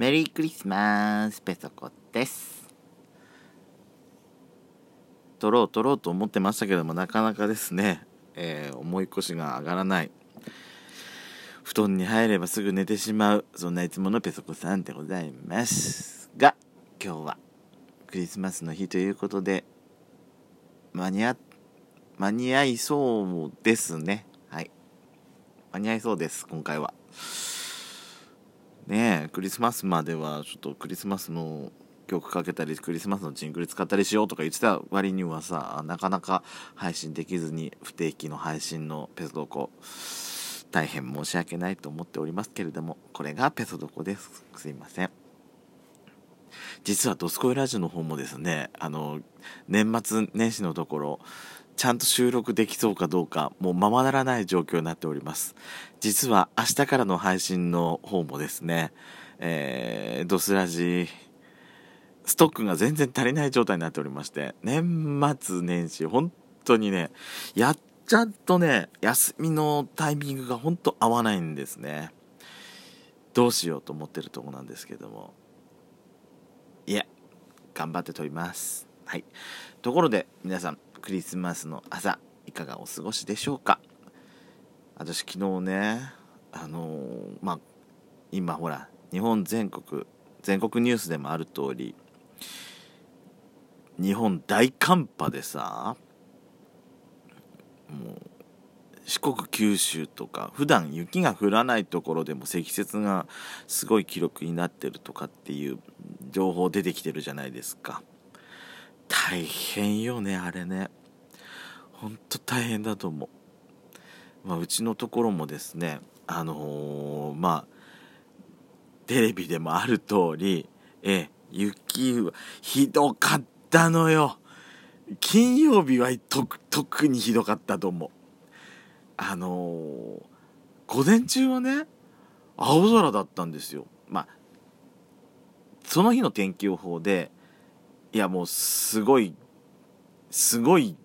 メリークリスマスペソコです。撮ろう撮ろうと思ってましたけどもなかなかですね、えー、重い腰が上がらない。布団に入ればすぐ寝てしまうそんないつものペソコさんでございますが今日はクリスマスの日ということで間に合間に合いそうですね。はい。間に合いそうです今回は。ねクリスマスまではちょっとクリスマスの曲かけたりクリスマスのジングル使ったりしようとか言ってた割にはさなかなか配信できずに不定期の配信のペソドコ大変申し訳ないと思っておりますけれどもこれがペソドコです。すいません。実は「ドスコイラジオ」の方もですねあの年末年始のところちゃんと収録できそうかどうか、もうままならない状況になっております。実は明日からの配信の方もですね、えー、ドスラジ、ストックが全然足りない状態になっておりまして、年末年始、本当にね、やっちゃんとね、休みのタイミングが本当合わないんですね。どうしようと思ってるとこなんですけども。いや、頑張って撮ります。はい。ところで、皆さん、クリスマスの朝いかがお過ごしでしょうか？私昨日ねあのー、まあ今ほら日本全国全国ニュースでもある通り日本大寒波でさもう四国九州とか普段雪が降らないところでも積雪がすごい記録になってるとかっていう情報出てきてるじゃないですか。大変よねあれね。ほんと大変だと思う、まあ、うちのところもですねあのー、まあテレビでもある通りえ雪はひどかったのよ。金曜日は特にひどかったと思う。あのー、午前中はね青空だったんですよ。まあその日の天気予報でいやもうすごいすごい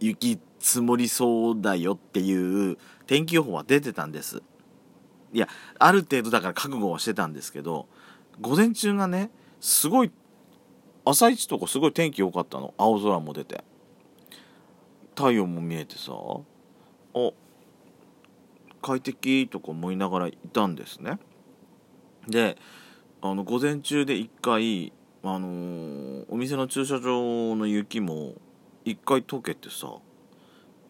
雪積もりそうだよっていう天気予報は出てたんです。いやある程度だから覚悟はしてたんですけど午前中がねすごい朝一とかすごい天気良かったの。青空も出て。太陽も見えてさあ快適とか思いながらいたんですね。であの午前中で一回あのー、お店の駐車場の雪も一回溶けてさ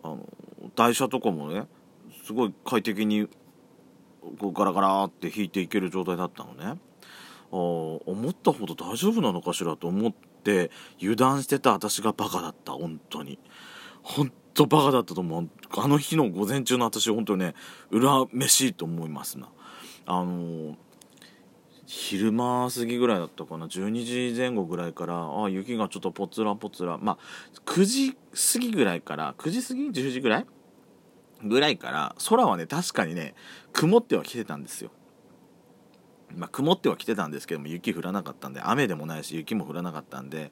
あの台車とかもねすごい快適にこうガラガラって引いていける状態だったのね。あ思ったほど大丈夫なのかしらと思って油断してた私がバカだった本当に。本当バカだったと思う。あの日の午前中の私本当にね恨めしいと思いますな。あの昼間過ぎぐらいだったかな。12時前後ぐらいからあ雪がちょっとぽつらぽつら。まあ9時過ぎぐらいから9時過ぎ？10時ぐらい？ぐらいから空はね確かにね曇ってはきてたんですよ。まあ、曇ってはきてたんですけども雪降らなかったんで雨でもないし雪も降らなかったんで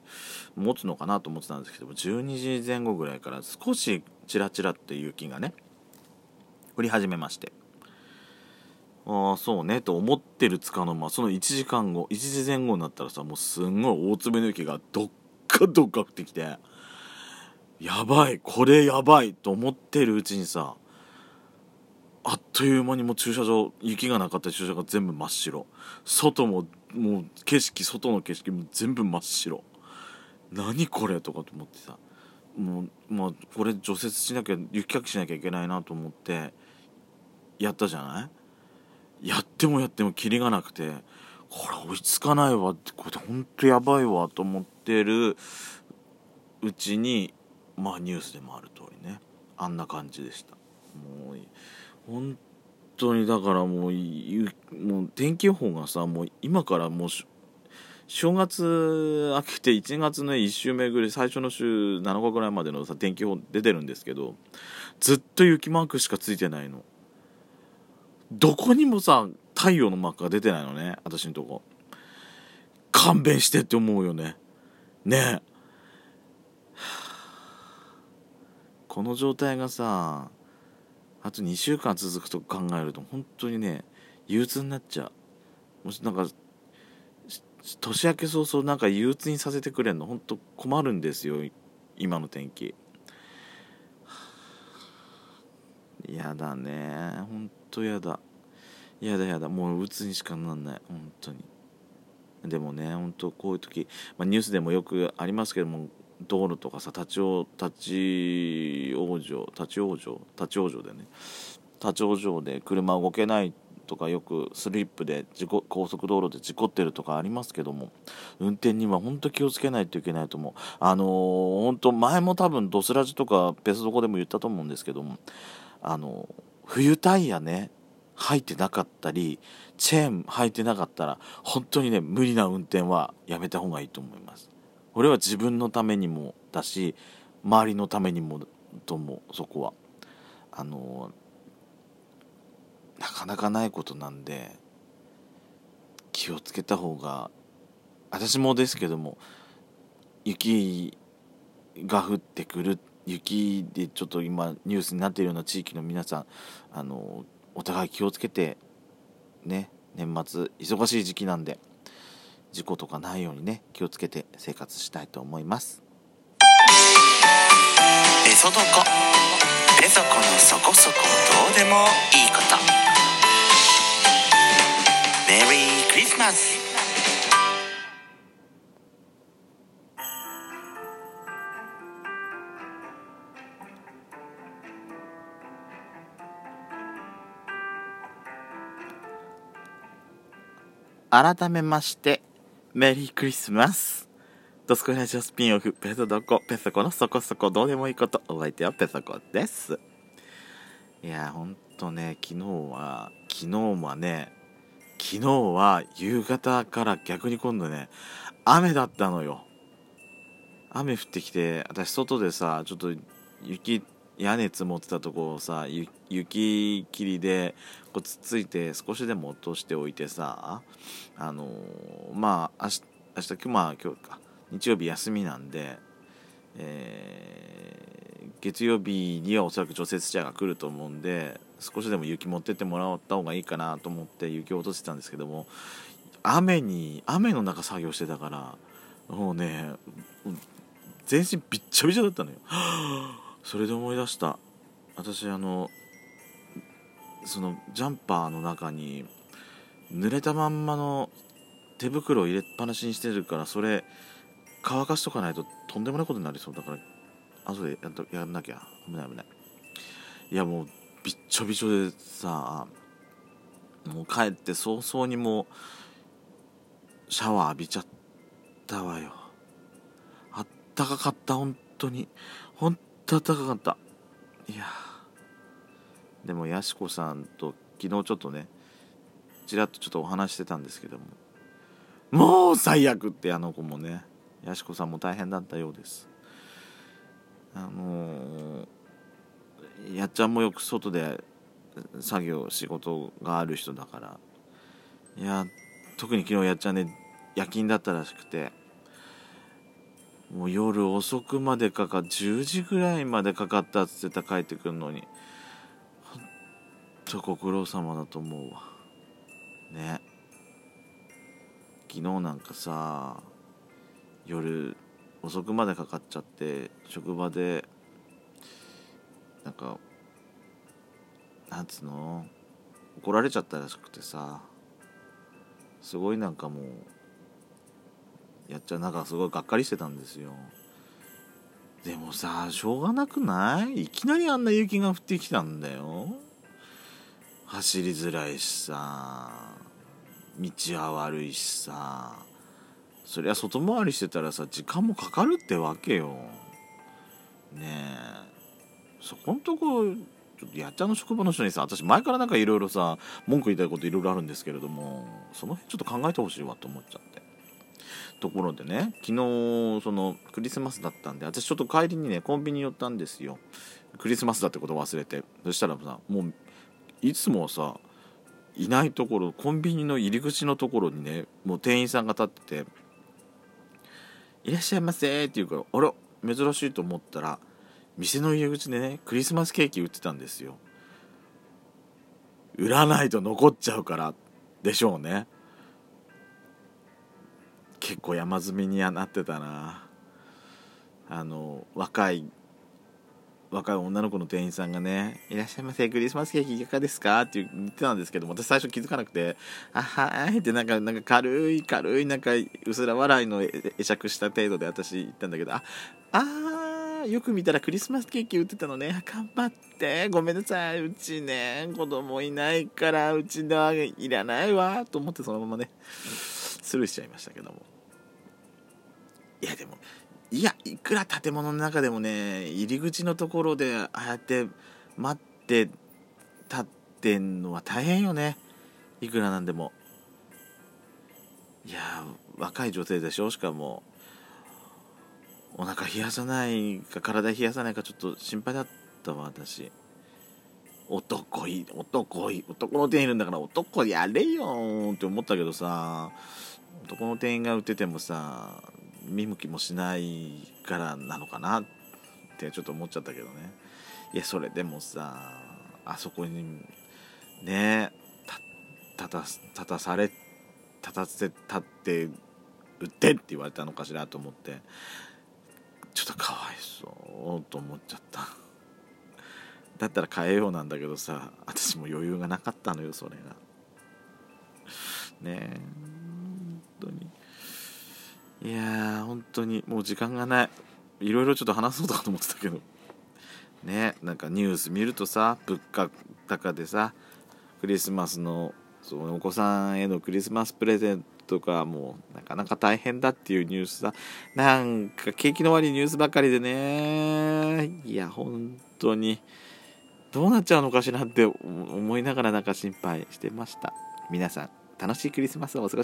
持つのかなと思ってたんですけども12時前後ぐらいから少しチラチラって雪がね降り始めまして。ああそうねと思ってるつかの間その1時間後1時前後になったらさもうすんごい大粒の雪がどっかどっか降ってきてやばいこれやばいと思ってるうちにさあっという間にもう駐車場雪がなかった駐車場が全部真っ白。外ももう景色外の景色も全部真っ白。何これとかと思ってさもうまあこれ除雪しなきゃ雪かきしなきゃいけないなと思ってやったじゃない？やってもやってもキリがなくてこれ追いつかないわってこれほんとやばいわと思ってるうちにまあニュースでもある通りねあんな感じでした。もう本当にだからもうもう天気予報がさもう今からもう正月明けて1月の1週目ぐらい最初の週7日ぐらいまでのさ天気予報出てるんですけどずっと雪マークしかついてないの。どこにもさ太陽のマークが出てないのね私のとこ。勘弁してって思うよね。ね。えこの状態がさあと2週間続くと考えると本当にね憂鬱になっちゃう。もしなんか年明け早々なんか憂鬱にさせてくれんのほんと困るんですよ今の天気。やだね。ほんとやだ。やだやだ。もう鬱にしかなんない。本当に。でもね本当こういう時、まあ、ニュースでもよくありますけども道路とかさ立ち往立ち往生立ち往生？立ち往生でね。立ち往生で車動けないとかよくスリップで事故高速道路で事故ってるとかありますけども運転には本当気をつけないといけないと思う。あのー、本当前も多分ドスラジとか別どこでも言ったと思うんですけどもあの、冬タイヤね履いてなかったりチェーン履いてなかったら本当にね無理な運転はやめた方がいいと思います。俺は自分のためにもだし周りのためにもと思うそこは。あのなかなかないことなんで気をつけた方が私もですけども雪が降ってくる雪でちょっと今ニュースになっているような地域の皆さんあのお互い気をつけてね年末忙しい時期なんで事故とかないようにね気をつけて生活したいと思います。ペソドコペソコのそこそこどうでもいいこと。メリークリスマス改めましてメリークリスマス。ドスコラジオスピンオフペソドコ。ペソコのそこそこどうでもいいことお相手はペソコです。いやほんとね昨日は昨日はね昨日は夕方から逆に今度ね雨だったのよ。雨降ってきて私外でさちょっと雪屋根積もってたとこをさ雪切りでこうつっついて少しでも落としておいてさあのー、まあ明日明日まあ今日か。日曜日休みなんで、えー、月曜日にはおそらく除雪車が来ると思うんで少しでも雪持ってってもらった方がいいかなと思って雪を落としてたんですけども雨に雨の中作業してたからもうね全身びっちゃびちゃだったのよ。それで思い出した。私あのそのジャンパーの中に濡れたまんまの手袋を入れっぱなしにしてるからそれ乾かしとかないととんでもないことになりそう。だから後でややんなきゃ。危ない危ない。いやもうびっちょびちょでさもう帰って早々にもうシャワー浴びちゃったわよ。あったかかった本当に。本ったかかった。いや。でもやしこさんと昨日ちょっとねちらっとちょっとお話してたんですけども。もう最悪ってあの子もねやしこさんも大変だったようです。あのーやっちゃんもよく外で作業仕事がある人だから。いや特に昨日やっちゃんね夜勤だったらしくて。もう夜遅くまでかか10時ぐらいまでかかったっつってた帰ってくるのに。ほんとご苦労様だと思うわ。ね。昨日なんかさ夜遅くまでかかっちゃって職場でなんかなんつうの？怒られちゃったらしくてさ。すごいなんかもうやっちゃなんかすごいがっかりしてたんですよ。でもさしょうがなくない？いきなりあんな雪が降ってきたんだよ。走りづらいしさ道は悪いしさそりゃ外回りしてたらさ時間もかかるってわけよ。ねえ。そこんとこちょっとやっちゃんの職場の人にさ私前からなんかいろいろさ文句言いたいこといろいろあるんですけれどもその辺ちょっと考えてほしいわと思っちゃって。ところでね昨日そのクリスマスだったんで私ちょっと帰りにねコンビニ寄ったんですよ。クリスマスだってこと忘れて。そしたらさもういつもさいないところコンビニの入り口のところにねもう店員さんが立ってて「いらっしゃいませ」って言うからあら珍しいと思ったら店の入り口でねクリスマスケーキ売ってたんですよ。売らないと残っちゃうからでしょうね。結構山積みにはなってたな。あの若い若い女の子の店員さんがね「いらっしゃいませクリスマスケーキいかがですか?」って言ってたんですけども私最初気づかなくて「あはい」ってなんかなんか軽い軽いなんかうすら笑いの会釈した程度で私言ったんだけど「ああよく見たらクリスマスケーキ売ってたのね。頑張って。ごめんなさい。うちね子供いないからうちではいらないわ」と思ってそのままね。スルーしちゃいましたけども。いやでもいやいくら建物の中でもね入り口のところでああやって待って立ってんのは大変よね。いくらなんでも。いや若い女性でしょ？しかもお腹冷やさないか体冷やさないかちょっと心配だったわ私。男いい男いい男の店員いるんだから男やれよって思ったけどさ男の店員が売っててもさ見向きもしないからなのかなってちょっと思っちゃったけどね。いやそれでもさあそこにねた立たたされ立たせ立って売ってって言われたのかしらと思ってちょっとかわいそうと思っちゃった。だったら変えようなんだけどさ私も余裕がなかったのよそれが。ねえ本当に。いやー本当にもう時間がない。いろいろちょっと話そうとかと思ってたけど。ねなんかニュース見るとさ物価高でさクリスマスのそのお子さんへのクリスマスプレゼントがもうなかなか大変だっていうニュースさ。なんか景気の悪いニュースばかりでね。いや本当に。どうなっちゃうのかしらって思いながらなんか心配してました。皆さん楽しいクリスマスをお過ごし